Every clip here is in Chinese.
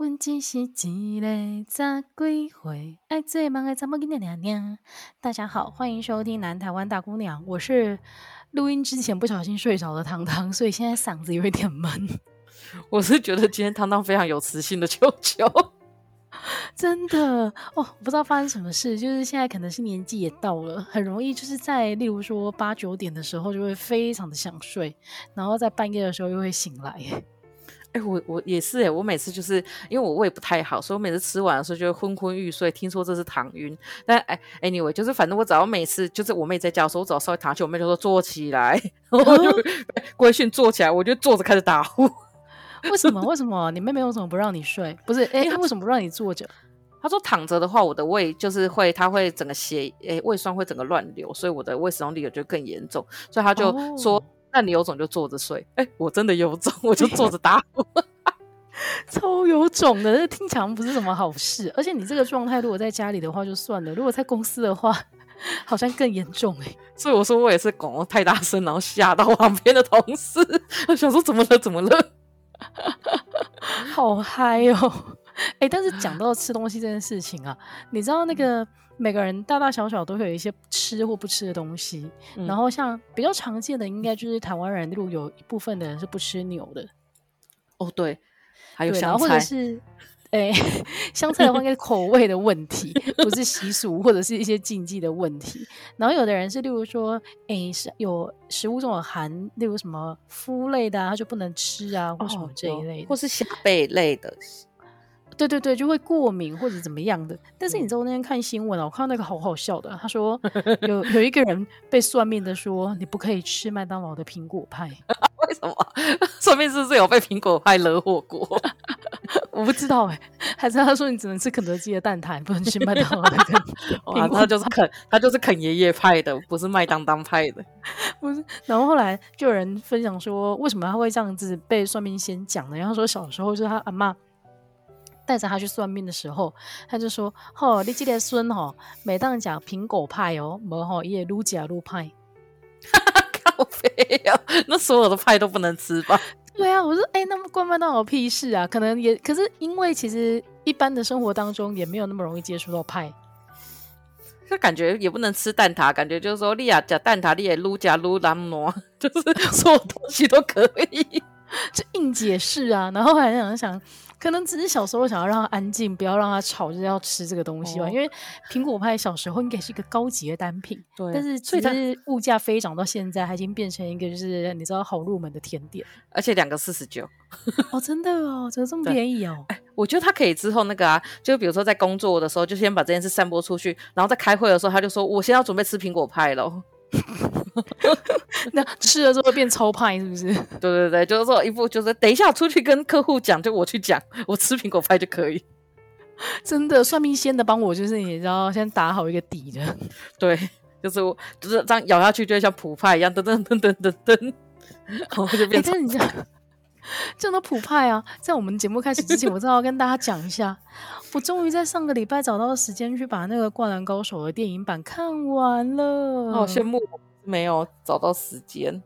阮只是一个十几岁爱做梦的查某囡仔娘娘。大家好，欢迎收听南台湾大姑娘。我是录音之前不小心睡着的糖糖，所以现在嗓子有一点闷。我是觉得今天糖糖非常有磁性的球球，真的哦，不知道发生什么事，就是现在可能是年纪也到了，很容易就是在例如说八九点的时候就会非常的想睡，然后在半夜的时候又会醒来。哎、欸，我我也是哎、欸，我每次就是因为我胃不太好，所以我每次吃完的时候就会昏昏欲睡。听说这是躺晕，但哎，anyway，就是反正我只要每次就是我妹在家的时候，我只要稍微躺下去，我妹就说坐起来，然后我就 规训坐起来，我就坐着开始打呼。为什么？为什么？你妹妹为什么不让你睡？不是，哎、欸，她为什么不让你坐着？她说躺着的话，我的胃就是会，她会整个血，哎、欸，胃酸会整个乱流，所以我的胃食道逆流就更严重，所以她就说。哦那你有种就坐着睡，哎、欸，我真的有种，我就坐着打呼，超有种的，这听起来不是什么好事。而且你这个状态，如果在家里的话就算了，如果在公司的话，好像更严重哎。所以我说我也是拱太大声，然后吓到旁边的同事，我想说怎么了？怎么了？好嗨哦！哎、欸，但是讲到吃东西这件事情啊，你知道那个。每个人大大小小都会有一些吃或不吃的东西，嗯、然后像比较常见的，应该就是台湾人，例如有一部分的人是不吃牛的。哦，对，还有香菜，或者是，哎，香菜的话应该是口味的问题，不是习俗或者是一些禁忌的问题。然后有的人是，例如说，哎，是有食物中有含，例如什么麸类的啊，他就不能吃啊，或什么这一类的，哦、或是虾贝类的。对对对，就会过敏或者怎么样的。但是你知道我那天看新闻啊，我看到那个好好笑的，他说有有一个人被算命的说，你不可以吃麦当劳的苹果派。为什么？算命是不是有被苹果派惹火过？我不知道哎、欸，还是他说你只能吃肯德基的蛋挞，不能吃麦当劳的。哇，他就是肯，他就是肯爷爷派的，不是麦当当派的。不是。然后后来就有人分享说，为什么他会这样子被算命先讲呢？然后说小时候就是他阿嬷。带着他去算命的时候，他就说：“吼，你这个孙吼，每当讲苹果派哦，无吼也撸假撸派。”那所有的派都不能吃吧？对啊，我说，哎、欸，那么关麦当劳屁事啊？可能也，可是因为其实一般的生活当中也没有那么容易接触到派，就感觉也不能吃蛋挞，感觉就是说，利亚加蛋挞，利也撸假撸蓝糯，就是 所有东西都可以，就硬解释啊。然后还想想。可能只是小时候想要让他安静，不要让他吵，就是要吃这个东西吧。哦、因为苹果派小时候应该是一个高级的单品，对。但是所以它物价飞涨到现在，它已经变成一个就是你知道好入门的甜点，而且两个四十九。哦，真的哦，怎么这么便宜哦？我觉得他可以之后那个啊，就比如说在工作的时候，就先把这件事散播出去，然后在开会的时候，他就说：“我现在要准备吃苹果派喽。” 那吃了之后变超派是不是？对对对，就是说一副就是等一下出去跟客户讲，就我去讲，我吃苹果派就可以。真的，算命仙的帮我就是你知道先打好一个底的。对，就是我就是这样咬下去，就会像普派一样噔噔噔噔噔噔，然后就变成。欸、你 这样讲到普派啊，在我们节目开始之前，我正要跟大家讲一下，我终于在上个礼拜找到时间去把那个《灌篮高手》的电影版看完了，好羡慕。没有找到时间，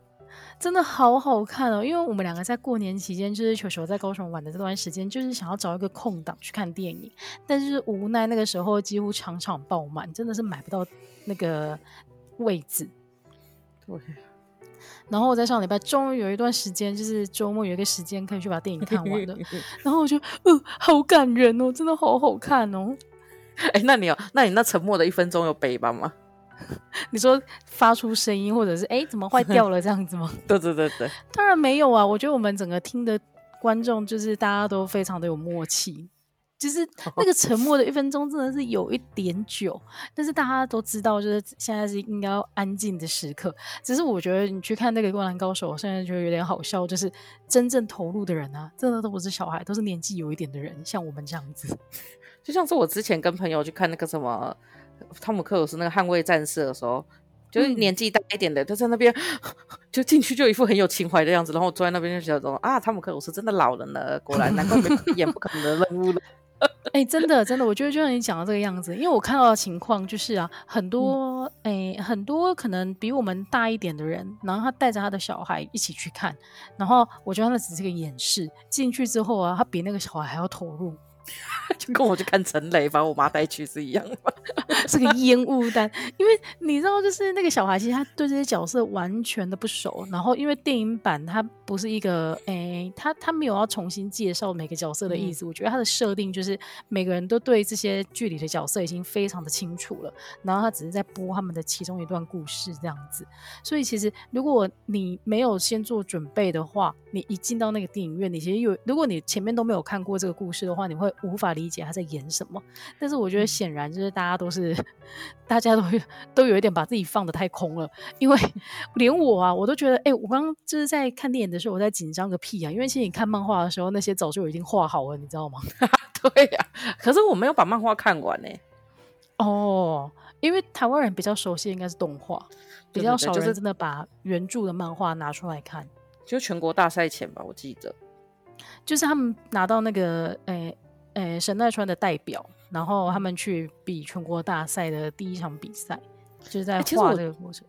真的好好看哦！因为我们两个在过年期间，就是球球在高雄玩的这段时间，就是想要找一个空档去看电影，但是无奈那个时候几乎场场爆满，真的是买不到那个位置。对。然后我在上礼拜终于有一段时间，就是周末有一个时间可以去把电影看完了，然后我就，呃，好感人哦，真的好好看哦。哎，那你有，那你那沉默的一分钟有背吧吗？你说发出声音，或者是哎，怎么坏掉了这样子吗？对对对对，当然没有啊。我觉得我们整个听的观众就是大家都非常的有默契，就是 那个沉默的一分钟真的是有一点久，但是大家都知道，就是现在是应该要安静的时刻。只是我觉得你去看那个《灌篮高手》，我现在觉得有点好笑，就是真正投入的人啊，真的都不是小孩，都是年纪有一点的人，像我们这样子。就像是我之前跟朋友去看那个什么。汤姆克鲁斯那个捍卫战士的时候，就是年纪大一点的，就在那边 就进去就一副很有情怀的样子，然后我坐在那边就觉得说啊，汤姆克鲁斯真的老了呢，果然难怪没演不可能的任务了。哎、欸，真的真的，我觉得就像你讲的这个样子，因为我看到的情况就是啊，很多哎、嗯欸，很多可能比我们大一点的人，然后他带着他的小孩一起去看，然后我觉得那只是个演示，进去之后啊，他比那个小孩还要投入。就跟我去看陈雷把我妈带去是一样的，是个烟雾弹。因为你知道，就是那个小孩其实他对这些角色完全的不熟。然后因为电影版它不是一个，诶、欸，他他没有要重新介绍每个角色的意思。嗯、我觉得他的设定就是每个人都对这些剧里的角色已经非常的清楚了。然后他只是在播他们的其中一段故事这样子。所以其实如果你没有先做准备的话，你一进到那个电影院，你其实有，如果你前面都没有看过这个故事的话，你会。无法理解他在演什么，但是我觉得显然就是大家都是，嗯、大家都都有一点把自己放得太空了，因为 连我啊，我都觉得，哎、欸，我刚刚就是在看电影的时候，我在紧张个屁啊！因为其实你看漫画的时候，那些早就已经画好了，你知道吗？对呀、啊，可是我没有把漫画看完呢、欸。哦，因为台湾人比较熟悉应该是动画，比较少人真的把原著的漫画拿出来看。就全国大赛前吧，我记得，就是他们拿到那个，诶、欸。诶、欸，神奈川的代表，然后他们去比全国大赛的第一场比赛，就是在画这个过程。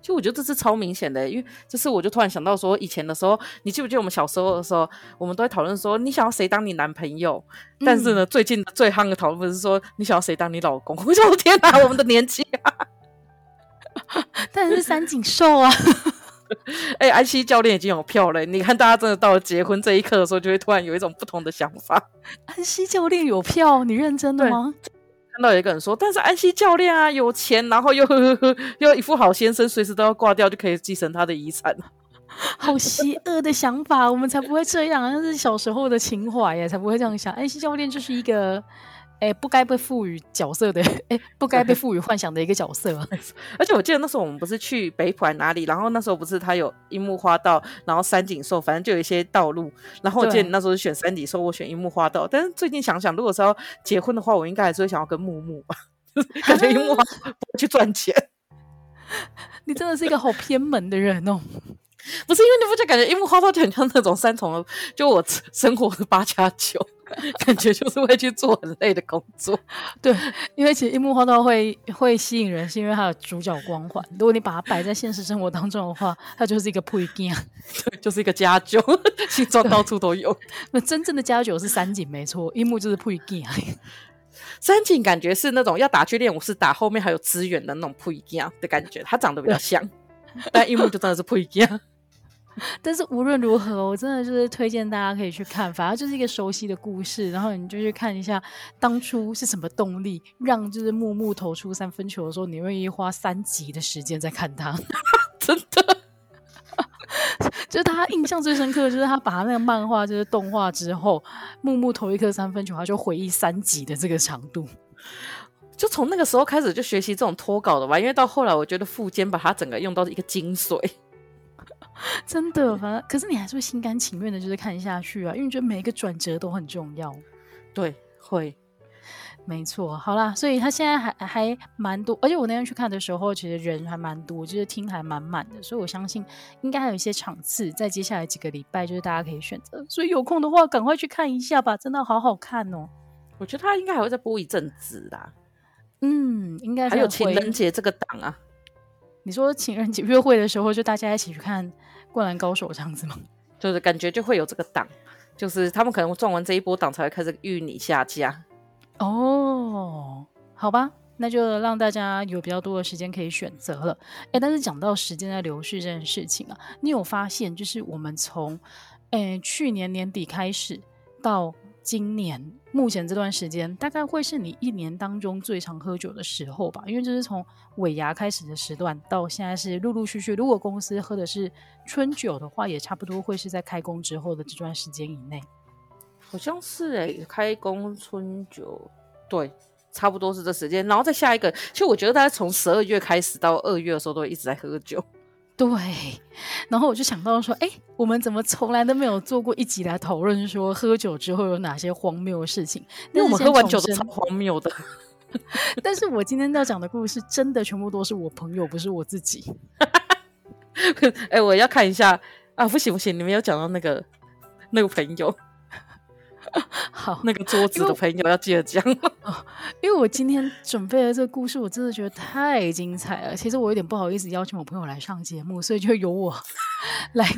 其实我觉得这是超明显的，因为这次我就突然想到说，以前的时候，你记不记得我们小时候的时候，我们都在讨论说，你想要谁当你男朋友？嗯、但是呢，最近最夯的讨论是说，你想要谁当你老公？我说天哪，我们的年纪啊！但是三井寿啊。哎、欸，安西教练已经有票了。你看，大家真的到了结婚这一刻的时候，就会突然有一种不同的想法。安西教练有票，你认真的吗？看到有一个人说，但是安西教练啊，有钱，然后又呵呵又一副好先生，随时都要挂掉就可以继承他的遗产。好邪恶的想法，我们才不会这样，那是小时候的情怀呀，才不会这样想。安西教练就是一个。哎、欸，不该被赋予角色的，哎、欸，不该被赋予幻想的一个角色。而且我记得那时候我们不是去北浦哪里，然后那时候不是他有樱木花道，然后三井寿，反正就有一些道路。然后我记得你那时候选三井寿，我选樱木花道。但是最近想想，如果是要结婚的话，我应该还是会想要跟木木吧，感觉樱木 不会去赚钱。你真的是一个好偏门的人哦。不是因为你不就感觉樱木花道就很像那种三重的，就我生活的八加九。感觉就是会去做很累的工作，对，因为其实樱木花道会会吸引人，是因为他有主角光环。如果你把它摆在现实生活当中的话，它就是一个配件，对，就是一个家酒，形状到处都有。那真正的家酒是三井，没错，樱木就是配件。三井感觉是那种要打去练武士打后面还有资源的那种配件的感觉，他长得比较像，但樱木就真的是配件。但是无论如何，我真的就是推荐大家可以去看，反正就是一个熟悉的故事，然后你就去看一下当初是什么动力让就是木木投出三分球的时候，你愿意花三集的时间在看他，真的，就是他印象最深刻的就是他把他那个漫画就是动画之后，木木投一颗三分球，他就回忆三集的这个长度，就从那个时候开始就学习这种脱稿的吧，因为到后来我觉得富坚把他整个用到一个精髓。真的，反正可是你还是会心甘情愿的，就是看下去啊，因为你觉得每一个转折都很重要。对，会，没错。好啦，所以他现在还还蛮多，而且我那天去看的时候，其实人还蛮多，就是厅还蛮满的，所以我相信应该还有一些场次在接下来几个礼拜，就是大家可以选择。所以有空的话，赶快去看一下吧，真的好好看哦。我觉得他应该还会再播一阵子啦。嗯，应该还有情人节这个档啊。你说情人节约会的时候，就大家一起去看《灌篮高手》这样子吗？就是感觉就会有这个档，就是他们可能撞完这一波档才会开始预你下架。哦，好吧，那就让大家有比较多的时间可以选择了。哎，但是讲到时间在流逝这件事情啊，你有发现就是我们从诶去年年底开始到。今年目前这段时间，大概会是你一年当中最常喝酒的时候吧，因为这是从尾牙开始的时段，到现在是陆陆续续。如果公司喝的是春酒的话，也差不多会是在开工之后的这段时间以内。好像是哎、欸，开工春酒，对，差不多是这时间。然后再下一个，其实我觉得大家从十二月开始到二月的时候，都会一直在喝酒。对，然后我就想到说，哎，我们怎么从来都没有做过一集来讨论说喝酒之后有哪些荒谬的事情？因为我们喝完酒都超荒谬的。但是我今天要讲的故事，真的全部都是我朋友，不是我自己。哎，我要看一下啊！不行不行，你没有讲到那个那个朋友。好，那个桌子的朋友要记得讲，因为我今天准备的这个故事，我真的觉得太精彩了。其实我有点不好意思邀请我朋友来上节目，所以就由我 来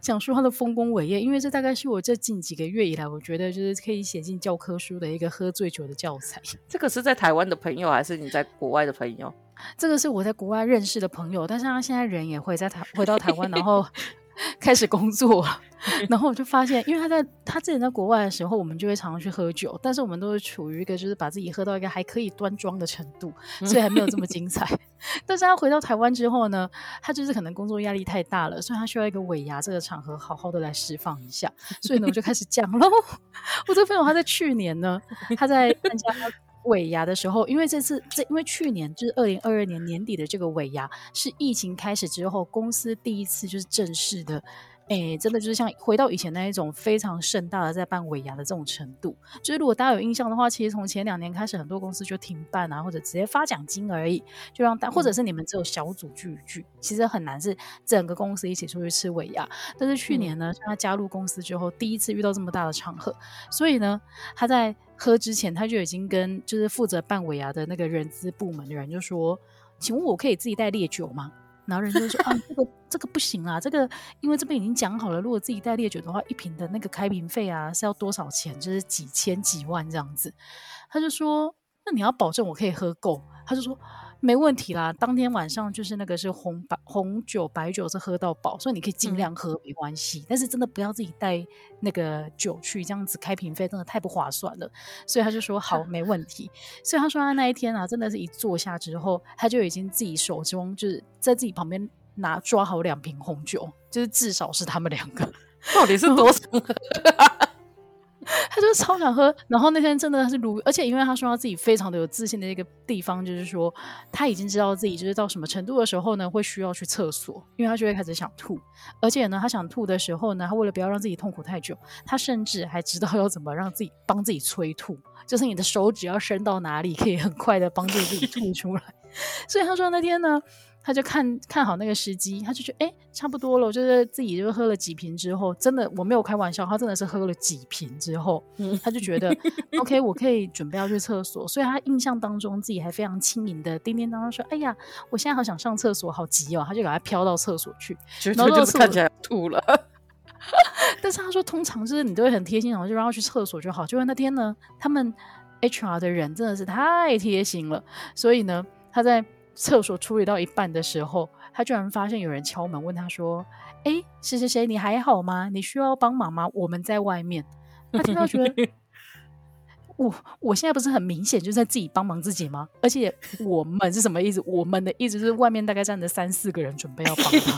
讲述他的丰功伟业。因为这大概是我这近几个月以来，我觉得就是可以写进教科书的一个喝醉酒的教材。这个是在台湾的朋友，还是你在国外的朋友？这个是我在国外认识的朋友，但是他现在人也会在台回到台湾，然后。开始工作，然后我就发现，因为他在他之前在国外的时候，我们就会常常去喝酒，但是我们都是处于一个就是把自己喝到一个还可以端庄的程度，所以还没有这么精彩。但是他回到台湾之后呢，他就是可能工作压力太大了，所以他需要一个尾牙这个场合好好的来释放一下，所以呢，我就开始讲喽。我这个朋友他在去年呢，他在参加。尾牙的时候，因为这次这因为去年就是二零二二年年底的这个尾牙是疫情开始之后公司第一次就是正式的，哎，真的就是像回到以前那一种非常盛大的在办尾牙的这种程度。就是如果大家有印象的话，其实从前两年开始，很多公司就停办啊，或者直接发奖金而已，就让大或者是你们只有小组聚一聚，其实很难是整个公司一起出去吃尾牙。但是去年呢，他加入公司之后，第一次遇到这么大的场合，所以呢，他在。喝之前，他就已经跟就是负责办尾牙的那个人资部门的人就说：“请问我可以自己带烈酒吗？”然后人就说：“啊，这个这个不行啊，这个因为这边已经讲好了，如果自己带烈酒的话，一瓶的那个开瓶费啊是要多少钱？就是几千几万这样子。”他就说：“那你要保证我可以喝够。”他就说。没问题啦，当天晚上就是那个是红白红酒白酒是喝到饱，所以你可以尽量喝，没关系。嗯、但是真的不要自己带那个酒去，这样子开瓶费真的太不划算了。所以他就说好，没问题。所以他说他那一天啊，真的是一坐下之后，他就已经自己手中就是在自己旁边拿抓好两瓶红酒，就是至少是他们两个，到底是多少？他就超想喝，然后那天真的是如，而且因为他说他自己非常的有自信的一个地方，就是说他已经知道自己就是到什么程度的时候呢，会需要去厕所，因为他就会开始想吐，而且呢，他想吐的时候呢，他为了不要让自己痛苦太久，他甚至还知道要怎么让自己帮自己催吐，就是你的手指要伸到哪里，可以很快的帮助自己吐出来。所以他说那天呢。他就看看好那个时机，他就觉得哎，差不多了。就是自己就喝了几瓶之后，真的我没有开玩笑，他真的是喝了几瓶之后，嗯、他就觉得 OK，我可以准备要去厕所。所以他印象当中自己还非常轻盈的叮叮当当说：“哎呀，我现在好想上厕所，好急哦！”他就给他飘到厕所去，然后就是看起来吐了。但是他说，通常就是你都会很贴心，然后就让他去厕所就好。结果那天呢，他们 HR 的人真的是太贴心了，所以呢，他在。厕所处理到一半的时候，他居然发现有人敲门，问他说：“哎，谁谁谁，你还好吗？你需要帮忙吗？我们在外面。”他听到觉得，我我现在不是很明显就是在自己帮忙自己吗？而且我们是什么意思？我们的意思是外面大概站着三四个人准备要帮他，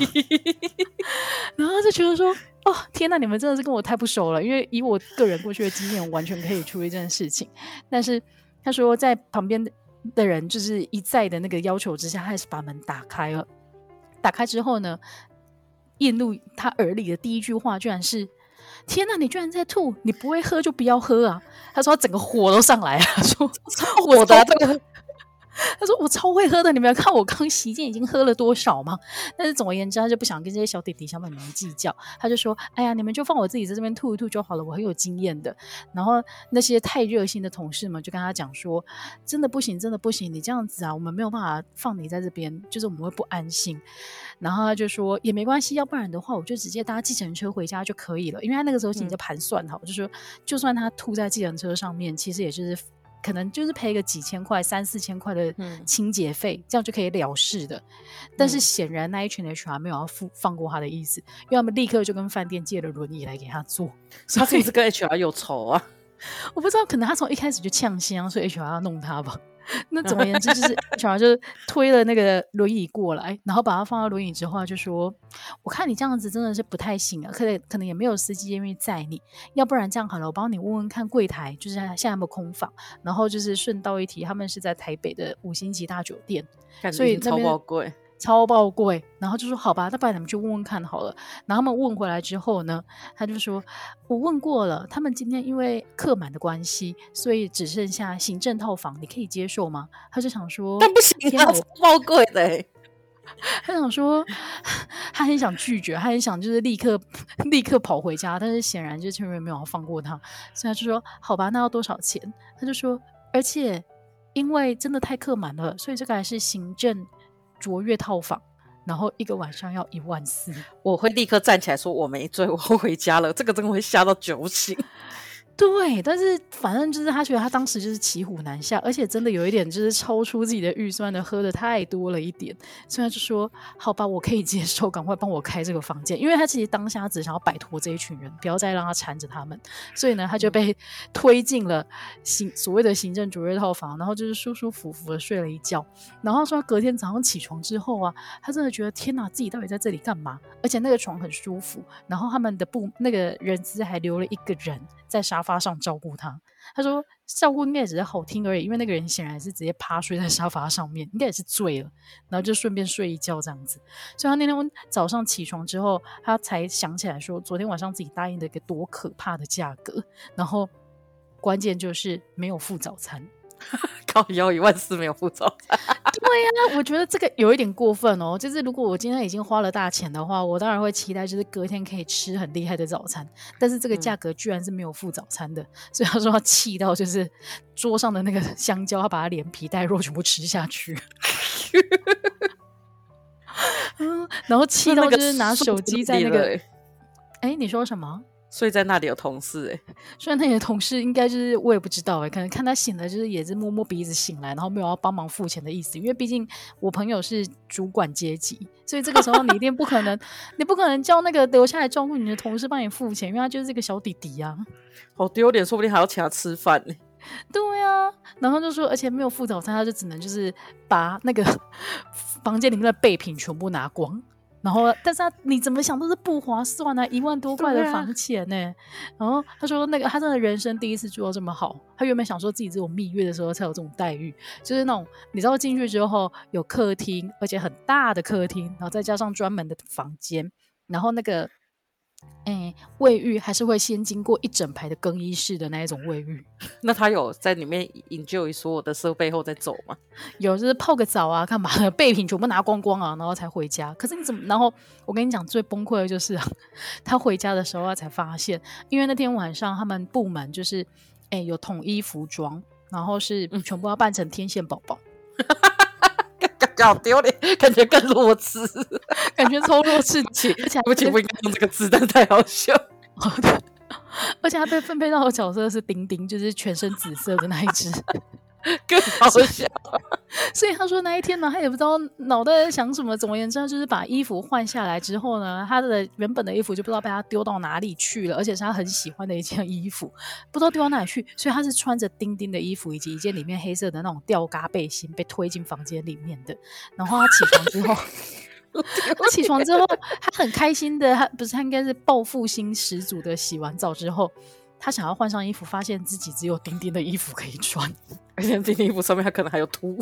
然后他就觉得说：“哦，天哪，你们真的是跟我太不熟了，因为以我个人过去的经验，我完全可以处理这件事情。”但是他说在旁边的。人就是一再的那个要求之下，还是把门打开了。打开之后呢，映入他耳里的第一句话居然是：“天哪，你居然在吐！你不会喝就不要喝啊！”他说他整个火都上来了，他说 我的这个。他说：“我超会喝的，你没有看我刚席间已经喝了多少吗？”但是总而言之，他就不想跟这些小弟弟小妹妹计较。他就说：“哎呀，你们就放我自己在这边吐一吐就好了，我很有经验的。”然后那些太热心的同事们就跟他讲说：“真的不行，真的不行，你这样子啊，我们没有办法放你在这边，就是我们会不安心。”然后他就说：“也没关系，要不然的话，我就直接搭计程车回家就可以了。”因为他那个时候已经在盘算好，嗯、就说就算他吐在计程车上面，其实也就是。可能就是赔个几千块、三四千块的清洁费，嗯、这样就可以了事的。但是显然那一群 HR 没有要付放过他的意思，因为他们立刻就跟饭店借了轮椅来给他坐。他是不是跟 HR 有仇啊？我不知道，可能他从一开始就呛香，所以 HR 要弄他吧。那总而言之，就是 HR 就推了那个轮椅过来，然后把他放到轮椅之后，就说：“我看你这样子真的是不太行啊，可能可能也没有司机愿意载你，要不然这样好了，我帮你问问看柜台，就是现在有没有空房。然后就是顺道一提，他们是在台北的五星级大酒店，所以超贵。”超爆贵，然后就说好吧，那不然你们去问问看好了。然后他们问回来之后呢，他就说我问过了，他们今天因为客满的关系，所以只剩下行政套房，你可以接受吗？他就想说，但不行啊，超贵的。他想说，他很想拒绝，他很想就是立刻立刻跑回家，但是显然就是前面没有放过他，所以他就说：“好吧，那要多少钱？”他就说：“而且因为真的太客满了，所以这个还是行政卓越套房，然后一个晚上要一万四。”我会立刻站起来说：“我没醉，我回家了。”这个真的会吓到酒醒。对，但是反正就是他觉得他当时就是骑虎难下，而且真的有一点就是超出自己的预算的，喝的太多了一点，所以他就说：“好吧，我可以接受，赶快帮我开这个房间。”因为他其实当下只想要摆脱这一群人，不要再让他缠着他们，所以呢，他就被推进了行所谓的行政卓越套房，然后就是舒舒服服的睡了一觉。然后说他隔天早上起床之后啊，他真的觉得天哪，自己到底在这里干嘛？而且那个床很舒服，然后他们的布那个人资还留了一个人在沙发发上照顾他，他说照顾应该只是好听而已，因为那个人显然是直接趴睡在沙发上面，应该也是醉了，然后就顺便睡一觉这样子。所以他那天早上起床之后，他才想起来说，昨天晚上自己答应的一个多可怕的价格，然后关键就是没有付早餐。靠腰一万四没有付早餐，对呀、啊，我觉得这个有一点过分哦。就是如果我今天已经花了大钱的话，我当然会期待就是隔天可以吃很厉害的早餐。但是这个价格居然是没有付早餐的，嗯、所以他说他气到就是桌上的那个香蕉，他把它连皮带肉全部吃下去。嗯，然后气到就是拿手机在那个，哎、欸，你说什么？睡在那里有同事哎、欸，虽然那里的同事应该就是我也不知道哎、欸，可能看他醒了，就是也是摸摸鼻子醒来，然后没有要帮忙付钱的意思。因为毕竟我朋友是主管阶级，所以这个时候你一定不可能，你不可能叫那个留下来照顾你的同事帮你付钱，因为他就是这个小弟弟呀、啊，好丢脸，说不定还要请他吃饭呢、欸。对呀、啊，然后就说，而且没有付早餐，他就只能就是把那个房间里面的备品全部拿光。然后，但是他你怎么想都是不划算啊，一万多块的房钱呢、欸。啊、然后他说，那个他真的人生第一次住到这么好。他原本想说自己只有蜜月的时候才有这种待遇，就是那种你知道进去之后有客厅，而且很大的客厅，然后再加上专门的房间，然后那个。哎，卫浴还是会先经过一整排的更衣室的那一种卫浴。那他有在里面 enjoy 所有的设备后再走吗？有，就是泡个澡啊，干嘛的？备品全部拿光光啊，然后才回家。可是你怎么？然后我跟你讲，最崩溃的就是啊，他回家的时候啊，才发现，因为那天晚上他们部门就是哎有统一服装，然后是全部要扮成天线宝宝。好丢脸，感觉更弱智，感觉超弱智。而且不仅不应该用这个字，但太好笑。而且他被分配到的角色是丁丁，就是全身紫色的那一只。更好笑，所以他说那一天呢，他也不知道脑袋在想什么。总而言之，就是把衣服换下来之后呢，他的原本的衣服就不知道被他丢到哪里去了，而且是他很喜欢的一件衣服，不知道丢到哪里去。所以他是穿着丁丁的衣服以及一件里面黑色的那种吊嘎背心被推进房间里面的。然后他起床之后，他起床之后，他很开心的，他不是他应该是报复心十足的洗完澡之后。他想要换上衣服，发现自己只有丁丁的衣服可以穿，而且丁丁衣服上面他可能还有凸。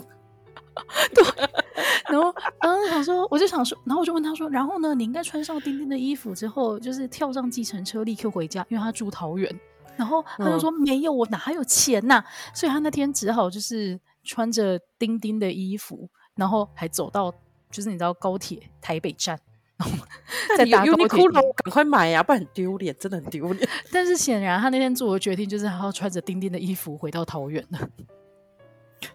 对，然后，然后想说，我就想说，然后我就问他说，然后呢？你应该穿上丁丁的衣服之后，就是跳上计程车立刻回家，因为他住桃园。然后他就说、嗯、没有，我哪有钱呐、啊？所以他那天只好就是穿着丁丁的衣服，然后还走到就是你知道高铁台北站。在打优衣库，赶快买呀、啊，不然很丢脸，真的很丢脸。但是显然，他那天做的决定就是还要穿着丁丁的衣服回到桃园了。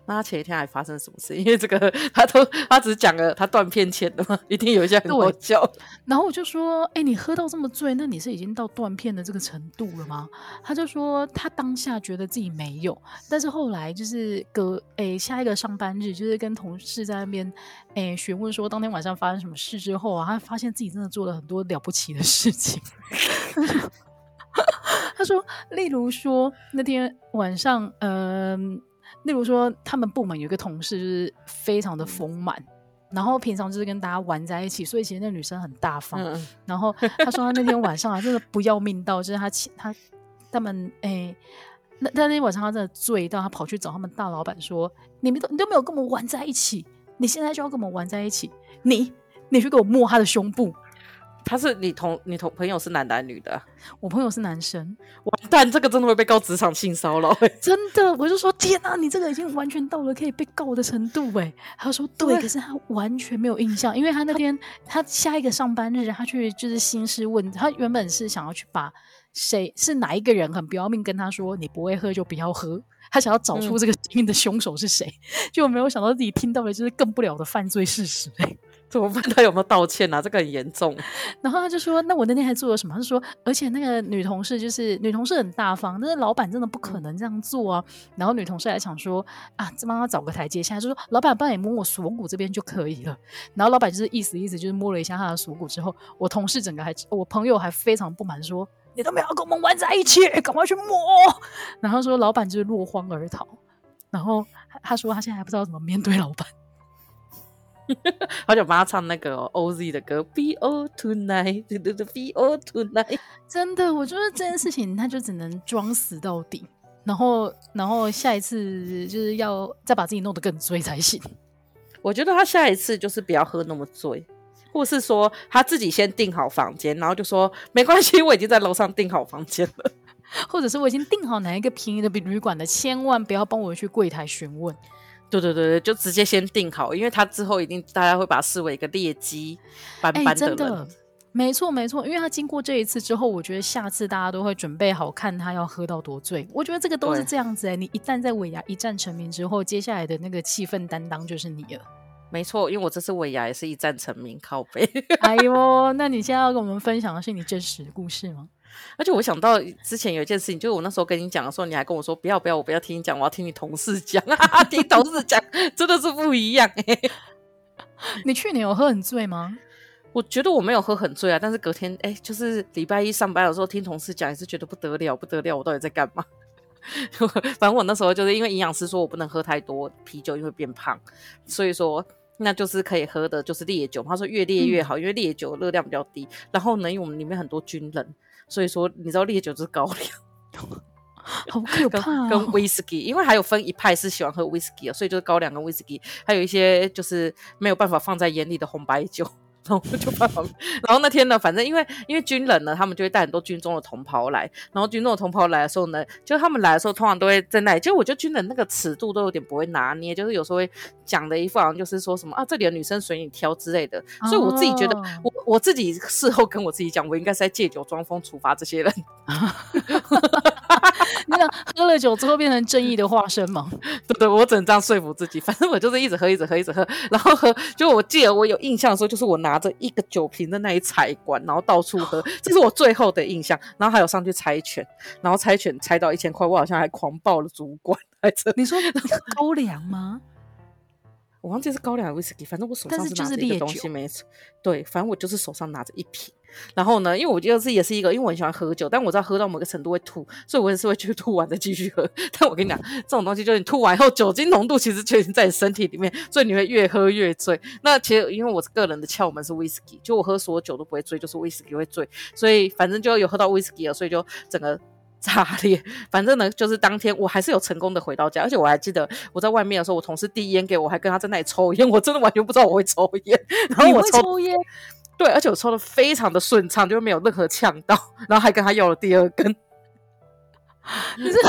那他前一天还发生什么事？因为这个，他都他只讲了他断片前的嘛，一定有一些很好笑。然后我就说：“哎、欸，你喝到这么醉，那你是已经到断片的这个程度了吗？”他就说：“他当下觉得自己没有，但是后来就是隔哎、欸、下一个上班日，就是跟同事在那边哎询问说当天晚上发生什么事之后啊，他发现自己真的做了很多了不起的事情。他说，例如说那天晚上，嗯、呃。”例如说，他们部门有一个同事就是非常的丰满，嗯、然后平常就是跟大家玩在一起，所以其实那女生很大方。嗯、然后他说他那天晚上啊，真的不要命到，就是他他他们哎，那那天晚上他真的醉到，他跑去找他们大老板说：“你们都你都没有跟我们玩在一起，你现在就要跟我们玩在一起，你你去给我摸他的胸部。”他是你同你同朋友是男男女的？我朋友是男生。完蛋，这个真的会被告职场性骚扰、欸？真的，我就说天哪，你这个已经完全到了可以被告的程度哎。他说对，可是他完全没有印象，因为他那天他下一个上班日，他去就是兴师问，他原本是想要去把谁是哪一个人很不要命跟他说你不会喝就不要喝，他想要找出这个致命的凶手是谁，就、嗯、没有想到自己听到的就是更不了的犯罪事实哎。怎么办？他有没有道歉啊？这个很严重。然后他就说：“那我那天还做了什么？”他就说：“而且那个女同事就是女同事很大方，但是老板真的不可能这样做啊。”然后女同事还想说：“啊，这帮他找个台阶下，就说老板帮你摸我锁骨这边就可以了。”然后老板就是意思意思就是摸了一下他的锁骨之后，我同事整个还我朋友还非常不满说：“你都没有跟我们玩在一起，赶快去摸。”然后说老板就是落荒而逃。然后他说他现在还不知道怎么面对老板。好想帮他唱那个、哦、OZ 的歌，Be All Tonight，Be All Tonight。真的，我觉得这件事情他就只能装死到底，然后，然后下一次就是要再把自己弄得更醉才行。我觉得他下一次就是不要喝那么醉，或是说他自己先订好房间，然后就说没关系，我已经在楼上订好房间了，或者是我已经订好哪一个便宜的旅馆的，千万不要帮我去柜台询问。对对对对，就直接先定好，因为他之后一定大家会把他视为一个劣迹斑斑的人。欸，真的，没错没错，因为他经过这一次之后，我觉得下次大家都会准备好看他要喝到多醉。我觉得这个都是这样子哎，你一旦在尾牙一战成名之后，接下来的那个气氛担当就是你了。没错，因为我这次尾牙也是一战成名，靠背。哎呦，那你现在要跟我们分享的是你真实的故事吗？而且我想到之前有一件事情，就是我那时候跟你讲的时候，你还跟我说不要不要，我不要听你讲，我要听你同事讲 啊，听同事讲真的是不一样欸。你去年有喝很醉吗？我觉得我没有喝很醉啊，但是隔天哎，就是礼拜一上班的时候听同事讲，也是觉得不得了不得了，我到底在干嘛？反正我那时候就是因为营养师说我不能喝太多啤酒，因为变胖，所以说那就是可以喝的就是烈酒。他说越烈越好，嗯、因为烈酒热量比较低。然后呢，因为我们里面很多军人。所以说，你知道烈酒就是高粱，好可怕、哦跟。跟威士忌，因为还有分一派是喜欢喝威士忌的，所以就是高粱跟威士忌，还有一些就是没有办法放在眼里的红白酒。然后 就办法，然后那天呢，反正因为因为军人呢，他们就会带很多军中的同袍来，然后军中的同袍来的时候呢，就他们来的时候通常都会在那里，就我觉得军人那个尺度都有点不会拿捏，就是有时候会讲的一副好像就是说什么啊，这里的女生随你挑之类的，所以我自己觉得，我我自己事后跟我自己讲，我应该是在借酒装疯处罚这些人。你想喝了酒之后变成正义的化身吗？对对，我只能这样说服自己。反正我就是一直喝，一直喝，一直喝，然后喝。就我记得我有印象的时候，就是我拿着一个酒瓶的那一彩管，然后到处喝，这是我最后的印象。然后还有上去猜拳，然后猜拳猜到一千块，我好像还狂暴了主管。你说那是 高粱吗？我忘记是高粱还是威士忌，反正我手上是拿着一个东西，没错。对，反正我就是手上拿着一瓶。然后呢，因为我觉得这也是一个，因为我很喜欢喝酒，但我知道喝到某个程度会吐，所以我也是会去吐完再继续喝。但我跟你讲，这种东西就是你吐完以后，酒精浓度其实就已经在你身体里面，所以你会越喝越醉。那其实因为我个人的窍门是 whisky，，就我喝所有酒都不会醉，就是 whisky 会醉。所以反正就有喝到 whisky 了，所以就整个炸裂。反正呢，就是当天我还是有成功的回到家，而且我还记得我在外面的时候，我同事递烟给我，还跟他在那里抽烟，我真的完全不知道我会抽烟。然后我抽，抽烟。对，而且我抽的非常的顺畅，就没有任何呛到，然后还跟他要了第二根。你这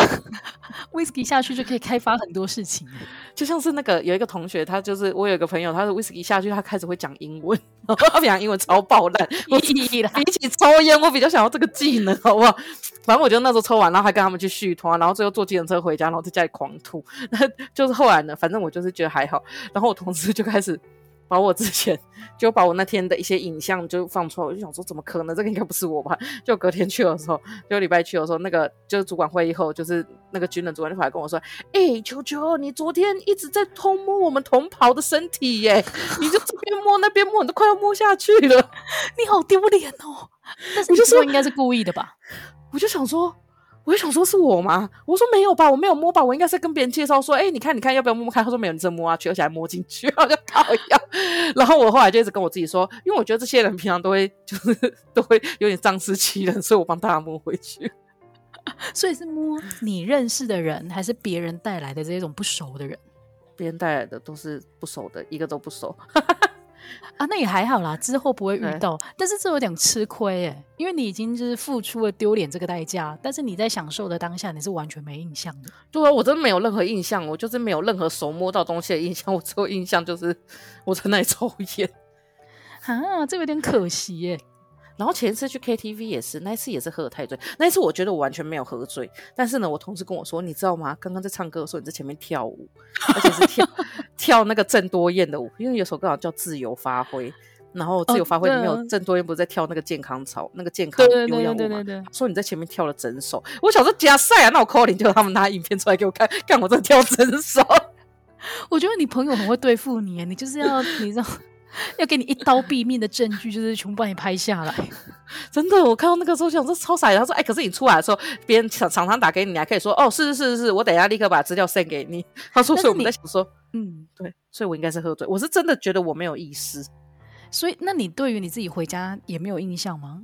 威士忌下去就可以开发很多事情，就像是那个有一个同学，他就是我有一个朋友，他是威士忌下去，他开始会讲英文，他讲英文超爆烂。我比起抽烟，我比较想要这个技能，好不好？反正我就那时候抽完，然后还跟他们去续摊，然后最后坐计程车回家，然后在家里狂吐。就是后来呢，反正我就是觉得还好，然后我同事就开始。把我之前就把我那天的一些影像就放出来，我就想说怎么可能？这个应该不是我吧？就隔天去的时候，就礼拜去的时候，那个就是主管会议后，就是那个军人主管就回来跟我说：“哎、欸，球球，你昨天一直在偷摸我们同袍的身体耶，你就这边摸那边摸，你都快要摸下去了，你好丢脸哦！”但是你就说应该是故意的吧？我就想说。我就想说，是我吗？我说没有吧，我没有摸吧，我应该是跟别人介绍说，哎、欸，你看，你看，要不要摸摸看？他说没有，你真摸啊去，而且还摸进去，我就靠腰。然后我后来就一直跟我自己说，因为我觉得这些人平常都会就是 都会有点仗势欺人，所以我帮大家摸回去。所以是摸你认识的人，还是别人带来的这种不熟的人？别人带来的都是不熟的，一个都不熟。啊，那也还好啦，之后不会遇到。但是这有点吃亏哎，因为你已经就是付出了丢脸这个代价，但是你在享受的当下，你是完全没印象的。对啊，我真的没有任何印象，我就是没有任何手摸到东西的印象，我只有印象就是我在那里抽烟。啊，这有点可惜耶。然后前一次去 KTV 也是，那一次也是喝得太醉。那一次我觉得我完全没有喝醉，但是呢，我同事跟我说，你知道吗？刚刚在唱歌的时候你在前面跳舞，而且是跳 跳那个郑多燕的舞，因为有首歌好像叫《自由发挥》，然后《自由发挥》里面有郑多燕不是在跳那个健康操，那个健康有氧舞嘛？说你在前面跳了整首，我想说加赛啊，那我 call 你，就他们拿影片出来给我看，看我在跳整首。我觉得你朋友很会对付你，你就是要你知道。要给你一刀毙命的证据，就是全部帮你拍下来。真的，我看到那个时候想说超傻的。他说：“哎、欸，可是你出来的时候，别人常常常打给你，你还可以说哦，是是是是，我等一下立刻把资料 send 给你。”他说：“所以我们在想说，嗯，对，所以我应该是喝醉。我是真的觉得我没有意识。所以，那你对于你自己回家也没有印象吗？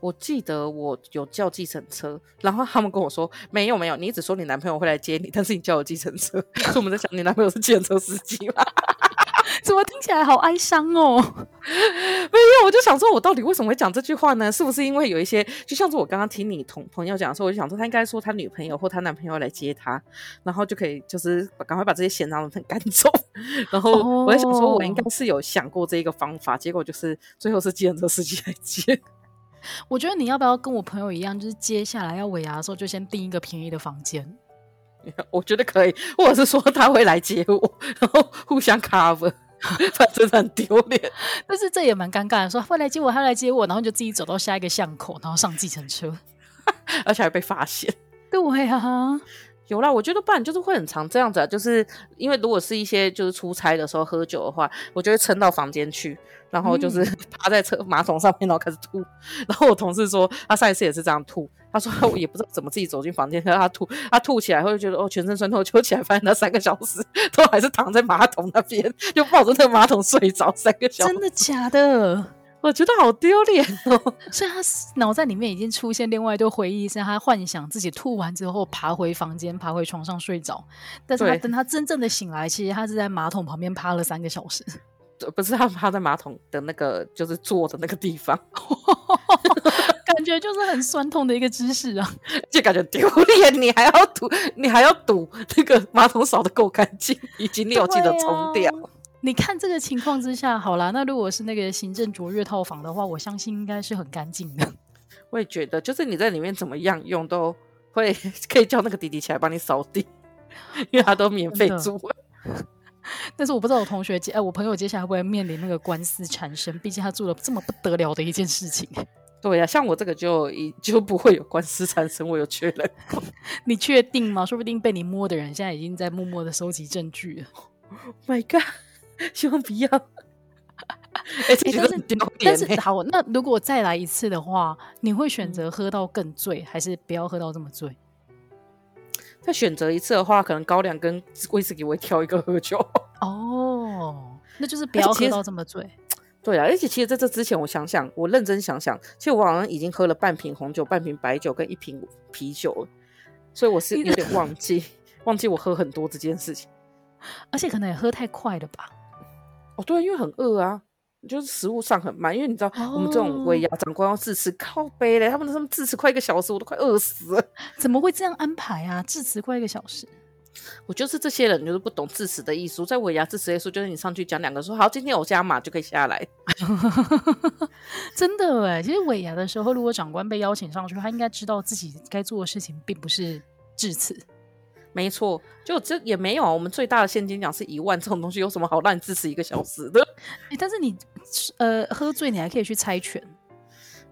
我记得我有叫计程车，然后他们跟我说没有没有，你只说你男朋友会来接你，但是你叫我计程车，所以我们在想你男朋友是计程车司机吗？” 怎么听起来好哀伤哦？没有，我就想说，我到底为什么会讲这句话呢？是不是因为有一些，就像是我刚刚听你同朋友讲的时候，我就想说，他应该说他女朋友或他男朋友来接他，然后就可以就是赶快把这些闲杂人赶走。然后我在想说，我应该是有想过这一个方法，结果就是最后是计程车司机来接。我觉得你要不要跟我朋友一样，就是接下来要尾牙的时候，就先订一个便宜的房间。我觉得可以，或者是说他会来接我，然 后互相 cover。反正很丢脸，但是这也蛮尴尬的。说会来接我，他来接我，然后就自己走到下一个巷口，然后上计程车，而且还被发现。对啊，有啦，我觉得不然就是会很常这样子啊，就是因为如果是一些就是出差的时候喝酒的话，我就会撑到房间去。然后就是 趴在车马桶上面，然后开始吐。然后我同事说，他上一次也是这样吐。他说他也不知道怎么自己走进房间，可是他吐，他吐起来会觉得哦全身酸痛，揪起来发现他三个小时都还是躺在马桶那边，就抱着那个马桶睡着三个小时。真的假的？我觉得好丢脸哦。所以他脑袋里面已经出现另外一堆回忆，是他幻想自己吐完之后爬回房间，爬回床上睡着。但是他等他真正的醒来，其实他是在马桶旁边趴了三个小时。不是他趴在马桶的那个，就是坐的那个地方，感觉就是很酸痛的一个姿势啊，就感觉丢脸。你还要堵，你还要堵那个马桶扫的够干净，以及你有记得冲掉。啊、你看这个情况之下，好啦，那如果是那个行政卓越套房的话，我相信应该是很干净的。我也觉得，就是你在里面怎么样用都会 可以叫那个弟弟起来帮你扫地，因为他都免费租。哦但是我不知道我同学接哎，我朋友接下来会不会面临那个官司缠身？毕竟他做了这么不得了的一件事情。对呀、啊，像我这个就一就不会有官司缠身，我有确认。你确定吗？说不定被你摸的人现在已经在默默的收集证据了。Oh my god！希望不要。欸、但是但是好，那如果再来一次的话，你会选择喝到更醉，还是不要喝到这么醉？再选择一次的话，可能高粱跟威士忌我会挑一个喝酒。哦，那就是不要喝到这么醉。对啊，而且其实在这之前，我想想，我认真想想，其实我好像已经喝了半瓶红酒、半瓶白酒跟一瓶啤酒了，所以我是有点忘记忘记我喝很多这件事情。而且可能也喝太快了吧？哦，对，因为很饿啊。就是食物上很慢，因为你知道我们这种尾牙长官要致辞靠背嘞，他们他们致辞快一个小时，我都快饿死了。怎么会这样安排啊？致辞快一个小时？我就是这些人就是不懂致辞的艺术，在尾牙致辞的时候，就是你上去讲两个说好，今天我加码就可以下来。真的哎，其实尾牙的时候，如果长官被邀请上去，他应该知道自己该做的事情并不是致辞。没错，就这也没有啊。我们最大的现金奖是一万，这种东西有什么好让你支持一个小时的？欸、但是你呃喝醉，你还可以去猜拳。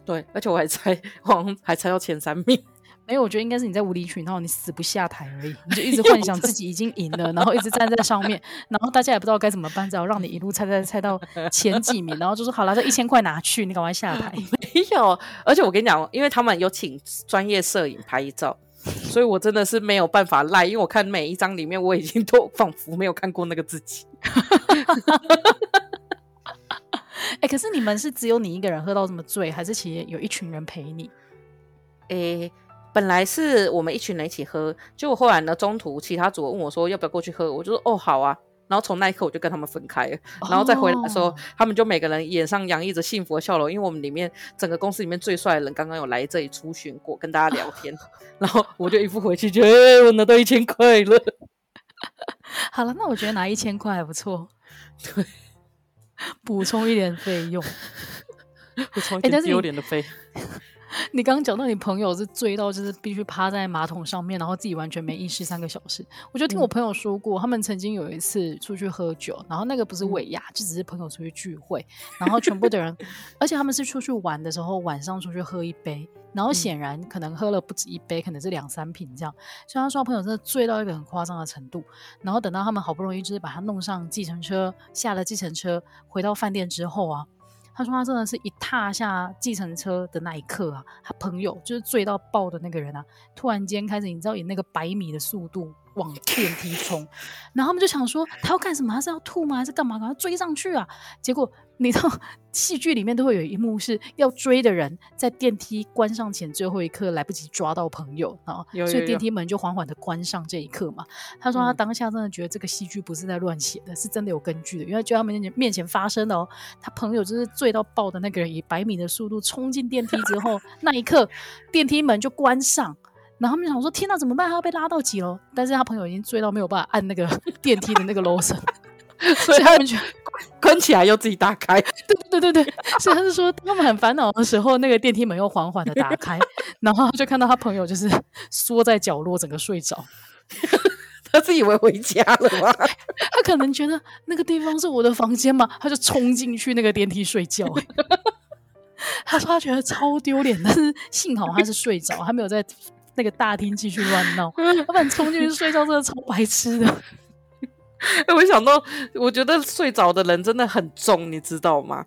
对，而且我还猜，我还猜到前三名。没有，我觉得应该是你在无理取闹，你死不下台而已。你就一直 幻想自己已经赢了，然后一直站在上面，然后大家也不知道该怎么办，只好让你一路猜猜猜到前几名，然后就说好了，这一千块拿去，你赶快下台。没有，而且我跟你讲，因为他们有请专业摄影拍照。所以我真的是没有办法赖，因为我看每一张里面，我已经都 仿佛没有看过那个自己。哎、欸，可是你们是只有你一个人喝到这么醉，还是其实有一群人陪你？哎、欸，本来是我们一群人一起喝，结果后来呢，中途其他组问我说要不要过去喝，我就说哦好啊，然后从那一刻我就跟他们分开了，然后再回来的时候，哦、他们就每个人脸上洋溢着幸福的笑容，因为我们里面整个公司里面最帅的人刚刚有来这里出巡过，跟大家聊天，然后我就一副回去觉得、欸、我拿到一千块了。好了，那我觉得拿一千块还不错，对，补充一点费用，补充一点丢脸的费。你刚刚讲到你朋友是醉到就是必须趴在马桶上面，然后自己完全没意识三个小时。我就听我朋友说过，嗯、他们曾经有一次出去喝酒，然后那个不是尾牙，就只是朋友出去聚会，然后全部的人，而且他们是出去玩的时候晚上出去喝一杯，然后显然可能喝了不止一杯，可能是两三瓶这样。所以他说他朋友真的醉到一个很夸张的程度。然后等到他们好不容易就是把他弄上计程车，下了计程车回到饭店之后啊。他说他真的是一踏下计程车的那一刻啊，他朋友就是醉到爆的那个人啊，突然间开始你知道以那个百米的速度往电梯冲，然后他们就想说他要干什么？他是要吐吗？还是干嘛？赶快追上去啊！结果。你知道戏剧里面都会有一幕是要追的人在电梯关上前最后一刻来不及抓到朋友啊，所以电梯门就缓缓的关上这一刻嘛。他说他当下真的觉得这个戏剧不是在乱写的，是真的有根据的，因为就在他们面前面前发生的哦。他朋友就是醉到爆的那个人，以百米的速度冲进电梯之后，那一刻电梯门就关上，然后他们想说天哪，怎么办？他要被拉到几楼？但是他朋友已经醉到没有办法按那个 电梯的那个楼层。所以他们就关起来又自己打开，对对对对对，所以他是说他们很烦恼的时候，那个电梯门又缓缓的打开，然后就看到他朋友就是缩在角落，整个睡着。他自以为回家了吗？他可能觉得那个地方是我的房间嘛，他就冲进去那个电梯睡觉。他说他觉得超丢脸，但是幸好他是睡着，他没有在那个大厅继续乱闹。要不然冲进去睡觉真的超白痴的。哎，我想到，我觉得睡着的人真的很重，你知道吗？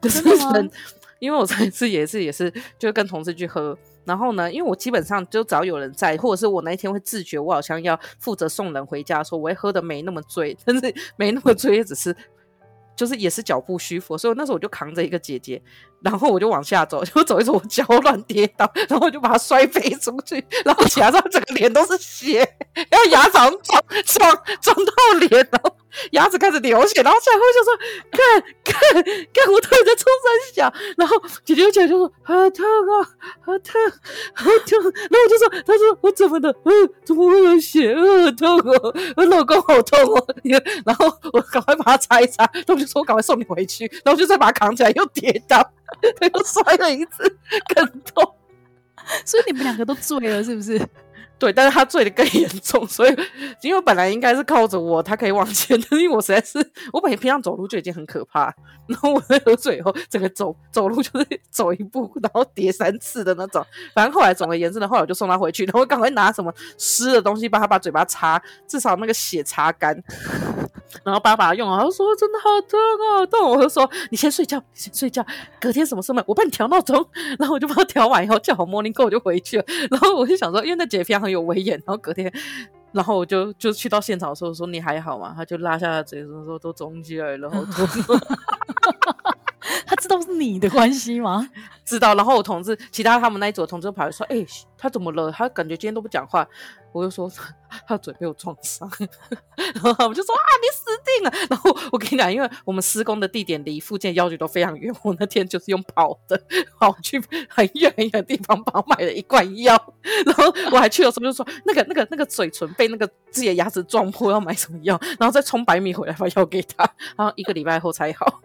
真的吗？因为我上一次也是，也是，就跟同事去喝，然后呢，因为我基本上就只要有人在，或者是我那一天会自觉我好像要负责送人回家的时候，我会喝的没那么醉，但是没那么醉，也只是。就是也是脚步虚浮，所以那时候我就扛着一个姐姐，然后我就往下走，就走一走，我脚乱跌倒，然后我就把它摔飞出去，然后起来之后整个脸都是血，然后牙床撞撞撞到脸，然后牙齿开始流血，然后起来后就说看看看我到底在冲三小，然后姐姐起来就说好痛啊，好痛好痛，然后我就说她说我怎么的，嗯，怎么会有血，嗯，好痛哦，我老公好痛哦，然后我赶快把它擦一擦，都。说我赶快送你回去，然后就再把他扛起来，又跌倒，他又摔了一次，更痛。所以你们两个都醉了，是不是？对，但是他醉得更严重，所以因为本来应该是靠着我，他可以往前的，因为我实在是我本来平常走路就已经很可怕，然后我在喝醉以后，整个走 走路就是走一步然后跌三次的那种。反正后来总而言之呢，后来我就送他回去，然后赶快拿什么湿的东西帮他把嘴巴擦，至少那个血擦干，然后爸爸用好。他说真的好痛啊，好痛！我就说你先睡觉，你先睡觉，隔天什么时候我帮你调闹钟，然后我就帮他调完以后叫好 morning call 我就回去了。然后我就想说，因为那姐非常。很有威严，然后隔天，然后我就就去到现场的时候说，你还好吗？他就拉下嘴说说都肿起来了，然后 他知道是你的关系吗？知道。然后我同事其他他们那一组的同事跑来说，哎、他怎么了？他感觉今天都不讲话。我就说他嘴被我撞伤，然后我就说啊，你死定了。然后我跟你讲，因为我们施工的地点离附近药局都非常远，我那天就是用跑的 跑去很远很远的地方帮买了一罐药。然后我还去的时候就说，那个那个那个嘴唇被那个自己的牙齿撞破，要买什么药，然后再冲百米回来把药给他，然后一个礼拜后才好。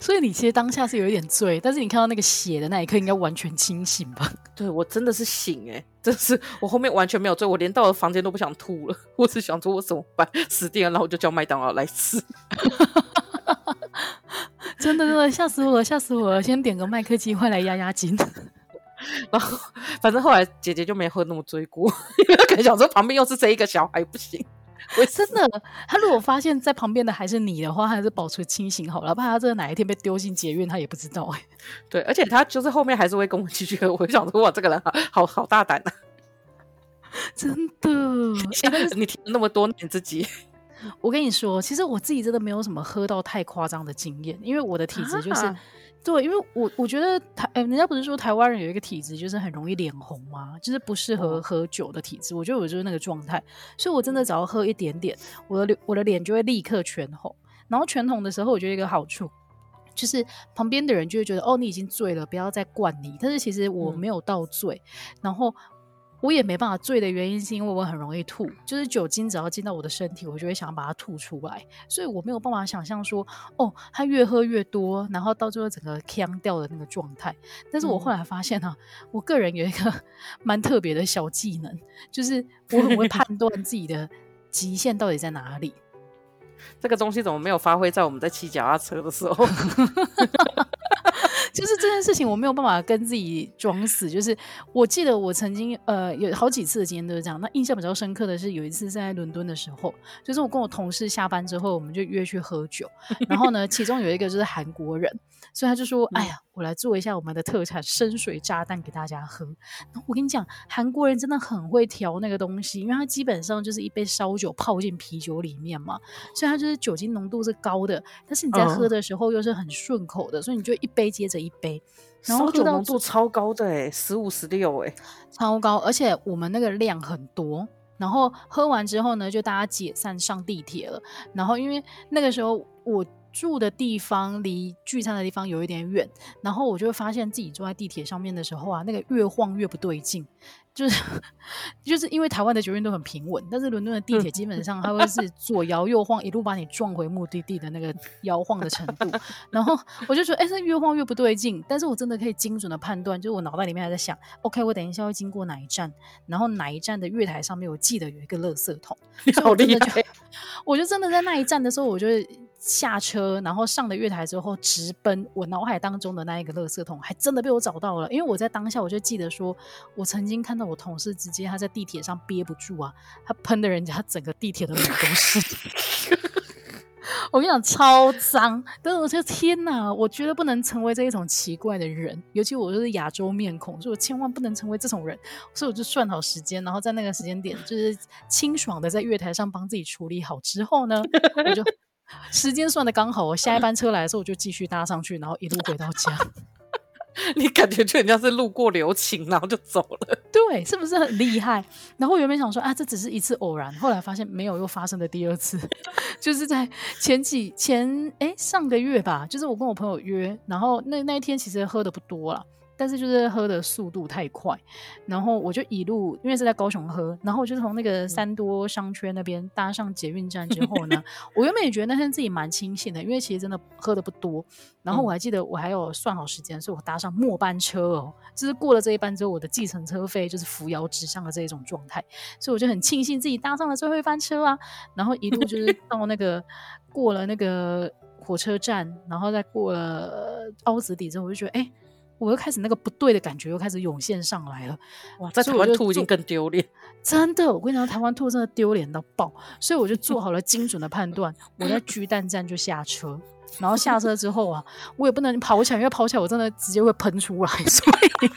所以你其实当下是有一点醉，但是你看到那个血的那一刻，应该完全清醒吧？对，我真的是醒哎、欸，真是我后面完全没有醉，我连到了房间都不想吐了，我只想说我怎么办，死定了，然后我就叫麦当劳来吃。真的真的吓死我了，吓死我了！先点个麦克鸡块来压压惊。然后反正后来姐姐就没喝那么醉过，因为她可能想说旁边又是这一个小孩不行。我真的，他如果发现在旁边的还是你的话，还是保持清醒好了，怕他这个哪一天被丢进捷运，他也不知道哎。对，而且他就是后面还是会跟我继续喝。我就想说，哇，这个人好好，好大胆啊！真的，你听了那么多年自己，我跟你说，其实我自己真的没有什么喝到太夸张的经验，因为我的体质就是对，因为我我觉得台，哎，人家不是说台湾人有一个体质，就是很容易脸红吗？就是不适合喝酒的体质。我觉得我就是那个状态，所以我真的只要喝一点点，我的脸我的脸就会立刻全红。然后全红的时候，我觉得一个好处就是旁边的人就会觉得，哦，你已经醉了，不要再灌你。但是其实我没有到醉，嗯、然后。我也没办法醉的原因是因为我很容易吐，就是酒精只要进到我的身体，我就会想把它吐出来，所以我没有办法想象说，哦，他越喝越多，然后到最后整个呛掉的那个状态。但是我后来发现啊，嗯、我个人有一个 蛮特别的小技能，就是我很会判断自己的极限到底在哪里。这个东西怎么没有发挥在我们在骑脚踏车的时候？就是这件事情，我没有办法跟自己装死。就是我记得我曾经呃有好几次的经验都是这样。那印象比较深刻的是有一次在伦敦的时候，就是我跟我同事下班之后，我们就约去喝酒。然后呢，其中有一个就是韩国人，所以他就说：“哎呀，我来做一下我们的特产深水炸弹给大家喝。”然后我跟你讲，韩国人真的很会调那个东西，因为它基本上就是一杯烧酒泡进啤酒里面嘛，所以它就是酒精浓度是高的，但是你在喝的时候又是很顺口的，所以你就一杯接着一杯，然后酒浓度超高的哎，十五十六哎，超高，而且我们那个量很多，然后喝完之后呢，就大家解散上地铁了，然后因为那个时候我住的地方离聚餐的地方有一点远，然后我就会发现自己坐在地铁上面的时候啊，那个越晃越不对劲。就是 就是因为台湾的捷运都很平稳，但是伦敦的地铁基本上它会是 左摇右晃，一路把你撞回目的地的那个摇晃的程度。然后我就说，哎、欸，这越晃越不对劲。但是我真的可以精准的判断，就是我脑袋里面还在想，OK，我等一下会经过哪一站，然后哪一站的月台上面我记得有一个垃圾桶。好厉害！我就真的在那一站的时候，我就下车，然后上了月台之后直奔我脑海当中的那一个垃圾桶，还真的被我找到了。因为我在当下我就记得说，我曾经看到。我同事直接他在地铁上憋不住啊，他喷的人家整个地铁的门都是。我跟你讲超脏，但是我说天哪，我绝对不能成为这一种奇怪的人，尤其我就是亚洲面孔，所以我千万不能成为这种人。所以我就算好时间，然后在那个时间点就是清爽的在月台上帮自己处理好之后呢，我就时间算的刚好，我下一班车来的时候我就继续搭上去，然后一路回到家。你感觉就人家是路过留情，然后就走了，对，是不是很厉害？然后原本想说啊，这只是一次偶然，后来发现没有，又发生了第二次，就是在前几前哎、欸、上个月吧，就是我跟我朋友约，然后那那一天其实喝的不多了。但是就是喝的速度太快，然后我就一路因为是在高雄喝，然后我就从那个三多商圈那边搭上捷运站之后呢，我原本也觉得那天自己蛮清醒的，因为其实真的喝的不多。然后我还记得我还有算好时间，所以我搭上末班车哦，就是过了这一班之后，我的计程车费就是扶摇直上的这一种状态，所以我就很庆幸自己搭上了最后一班车啊。然后一路就 是到那个过了那个火车站，然后再过了凹子底之后，我就觉得哎。欸我又开始那个不对的感觉又开始涌现上来了，哇！在台湾吐已经更丢脸，真的，我跟你讲，台湾吐真的丢脸到爆，所以我就做好了精准的判断，我在巨蛋站就下车。然后下车之后啊，我也不能跑起来，因为跑起来我真的直接会喷出来，所以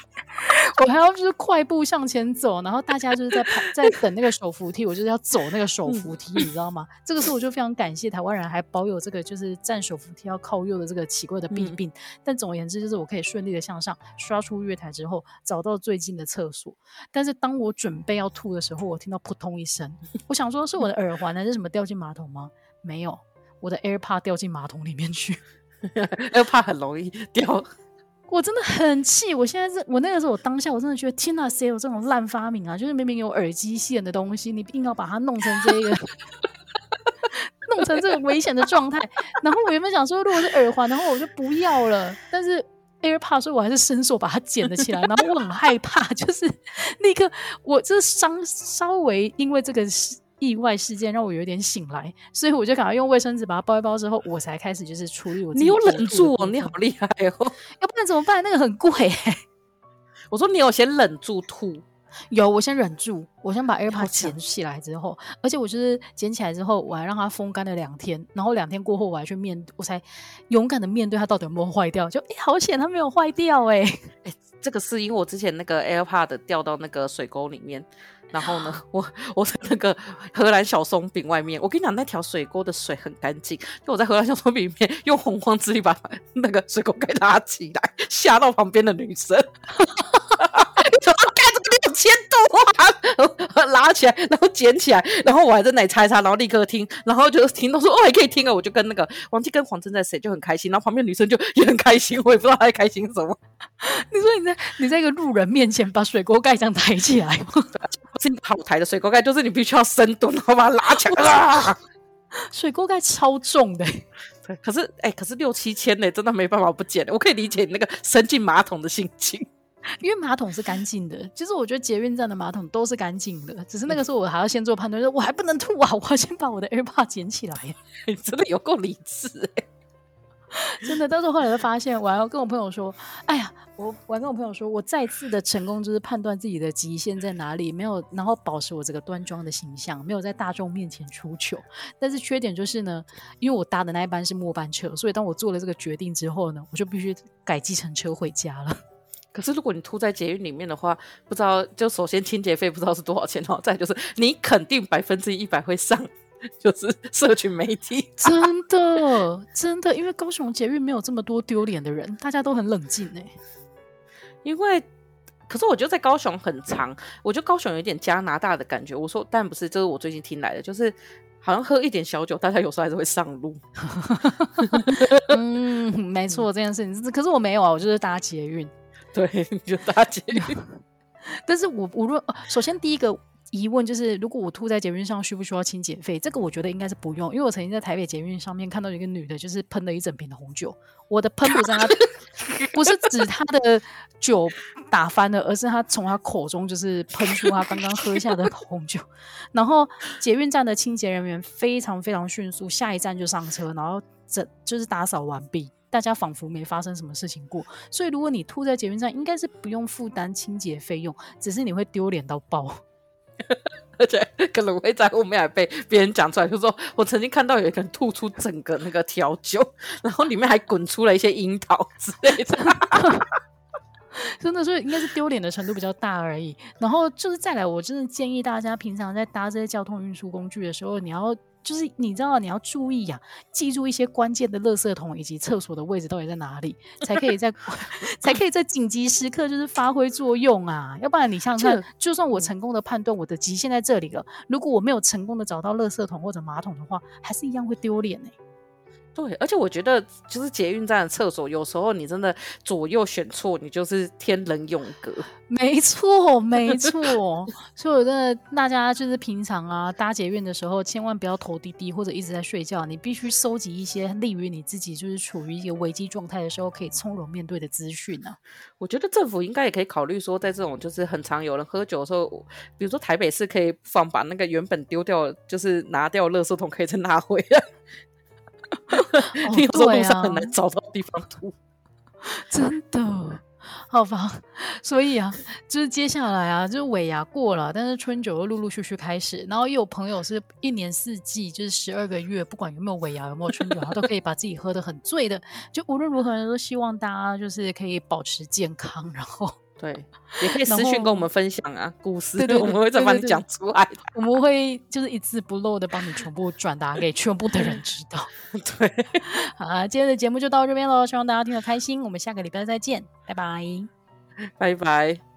我还要就是快步向前走。然后大家就是在跑在等那个手扶梯，我就是要走那个手扶梯，你知道吗？这个时候我就非常感谢台湾人还保有这个就是站手扶梯要靠右的这个奇怪的弊病。但总而言之，就是我可以顺利的向上刷出月台之后，找到最近的厕所。但是当我准备要吐的时候，我听到扑通一声，我想说是我的耳环还是什么掉进马桶吗？没有。我的 AirPod 掉进马桶里面去，AirPod 很容易掉，我真的很气。我现在是我那个时候，我当下我真的觉得，天哪，谁有这种烂发明啊？就是明明有耳机线的东西，你硬要把它弄成这个，弄成这个危险的状态。然后我原本想说，如果是耳环然后，我就不要了。但是 AirPod，所以我还是伸手把它捡了起来。然后我很害怕，就是 立刻我这伤稍微因为这个是。意外事件让我有点醒来，所以我就赶快用卫生纸把它包一包之后，我才开始就是处理我自己。你有忍住哦，你好厉害哦！要不然怎么办？那个很贵欸。我说你有先忍住吐，有，我先忍住，我先把 AirPods 捡起来之后，而且我就是捡起来之后，我还让它风干了两天，然后两天过后我还去面，我才勇敢的面对它到底有没有坏掉。就哎，好险它没有坏掉哎、欸、哎，这个是因为我之前那个 AirPods 掉到那个水沟里面，然后呢，我我在那个荷兰小松饼外面，我跟你讲那条水沟的水很干净，就我在荷兰小松饼里面用洪荒之力把那个水沟给拉起来，吓到旁边的女生。千多啊！拉起来，然后捡起来，然后我还在那里擦一擦，然后立刻听，然后就听到说哦，还可以听啊！我就跟那个忘记跟黄真在谁就很开心，然后旁边女生就也很开心，我也不知道她在开心什么。你说你在你在一个路人面前把水锅盖这样抬起来吗？不 是好抬的水锅盖，就是你必须要深蹲，然后把它拉起来。啊、水锅盖超重的，对，可是哎、欸，可是六七千呢，真的没办法不捡。我可以理解你那个伸进马桶的心情。因为马桶是干净的，其实我觉得捷运站的马桶都是干净的，只是那个时候我还要先做判断，说我还不能吐啊，我要先把我的 AirPod 捡起来。你 真的有够理智，真的。但是后来就发现，我还要跟我朋友说，哎呀，我我还跟我朋友说，我再次的成功就是判断自己的极限在哪里，没有，然后保持我这个端庄的形象，没有在大众面前出糗。但是缺点就是呢，因为我搭的那一班是末班车，所以当我做了这个决定之后呢，我就必须改计程车回家了。可是如果你吐在捷运里面的话，不知道就首先清洁费不知道是多少钱哦，再就是你肯定百分之一百会上，就是社群媒体，真的真的，因为高雄捷运没有这么多丢脸的人，大家都很冷静哎。因为，可是我觉得在高雄很长，我觉得高雄有点加拿大的感觉。我说，但不是，这是我最近听来的，就是好像喝一点小酒，大家有时候还是会上路。嗯，没错，这件事情，可是我没有啊，我就是搭捷运。对，你就搭捷运。但是我无论，首先第一个疑问就是，如果我吐在捷运上，需不需要清洁费？这个我觉得应该是不用，因为我曾经在台北捷运上面看到一个女的，就是喷了一整瓶的红酒。我的喷不是她，不是指她的 酒打翻了，而是她从她口中就是喷出她刚刚喝下的红酒。然后捷运站的清洁人员非常非常迅速，下一站就上车，然后整就是打扫完毕。大家仿佛没发生什么事情过，所以如果你吐在捷运上，应该是不用负担清洁费用，只是你会丢脸到爆，而且可能会在后面还被别人讲出来，就是说我曾经看到有一个人吐出整个那个调酒，然后里面还滚出了一些樱桃之类的，真的，所以应该是丢脸的程度比较大而已。然后就是再来，我真的建议大家平常在搭这些交通运输工具的时候，你要。就是你知道你要注意呀、啊，记住一些关键的垃圾桶以及厕所的位置到底在哪里，才可以在 才可以在紧急时刻就是发挥作用啊！要不然你想想看，就算我成功的判断我的极限在这里了，如果我没有成功的找到垃圾桶或者马桶的话，还是一样会丢脸呢。对，而且我觉得就是捷运站的厕所，有时候你真的左右选错，你就是天人永隔。没错，没 错。所以我真的大家就是平常啊搭捷运的时候，千万不要头低低或者一直在睡觉，你必须收集一些利于你自己就是处于一个危机状态的时候可以从容面对的资讯啊。我觉得政府应该也可以考虑说，在这种就是很常有人喝酒的时候，比如说台北市可以放把那个原本丢掉就是拿掉垃圾桶，可以再拿回来。你有时候路上很难找到地方吐，真的，好吧。所以啊，就是接下来啊，就是尾牙过了，但是春酒又陆陆续续开始，然后又有朋友是一年四季，就是十二个月，不管有没有尾牙，有没有春酒，他都可以把自己喝得很醉的。就无论如何，都希望大家就是可以保持健康，然后。对，也可以私讯跟我们分享啊，故事，对对，我们会再帮你讲出来。我们会就是一字不漏的帮你全部转达给全部的人知道。对，好啊，今天的节目就到这边喽，希望大家听得开心，我们下个礼拜再见，拜拜，拜拜。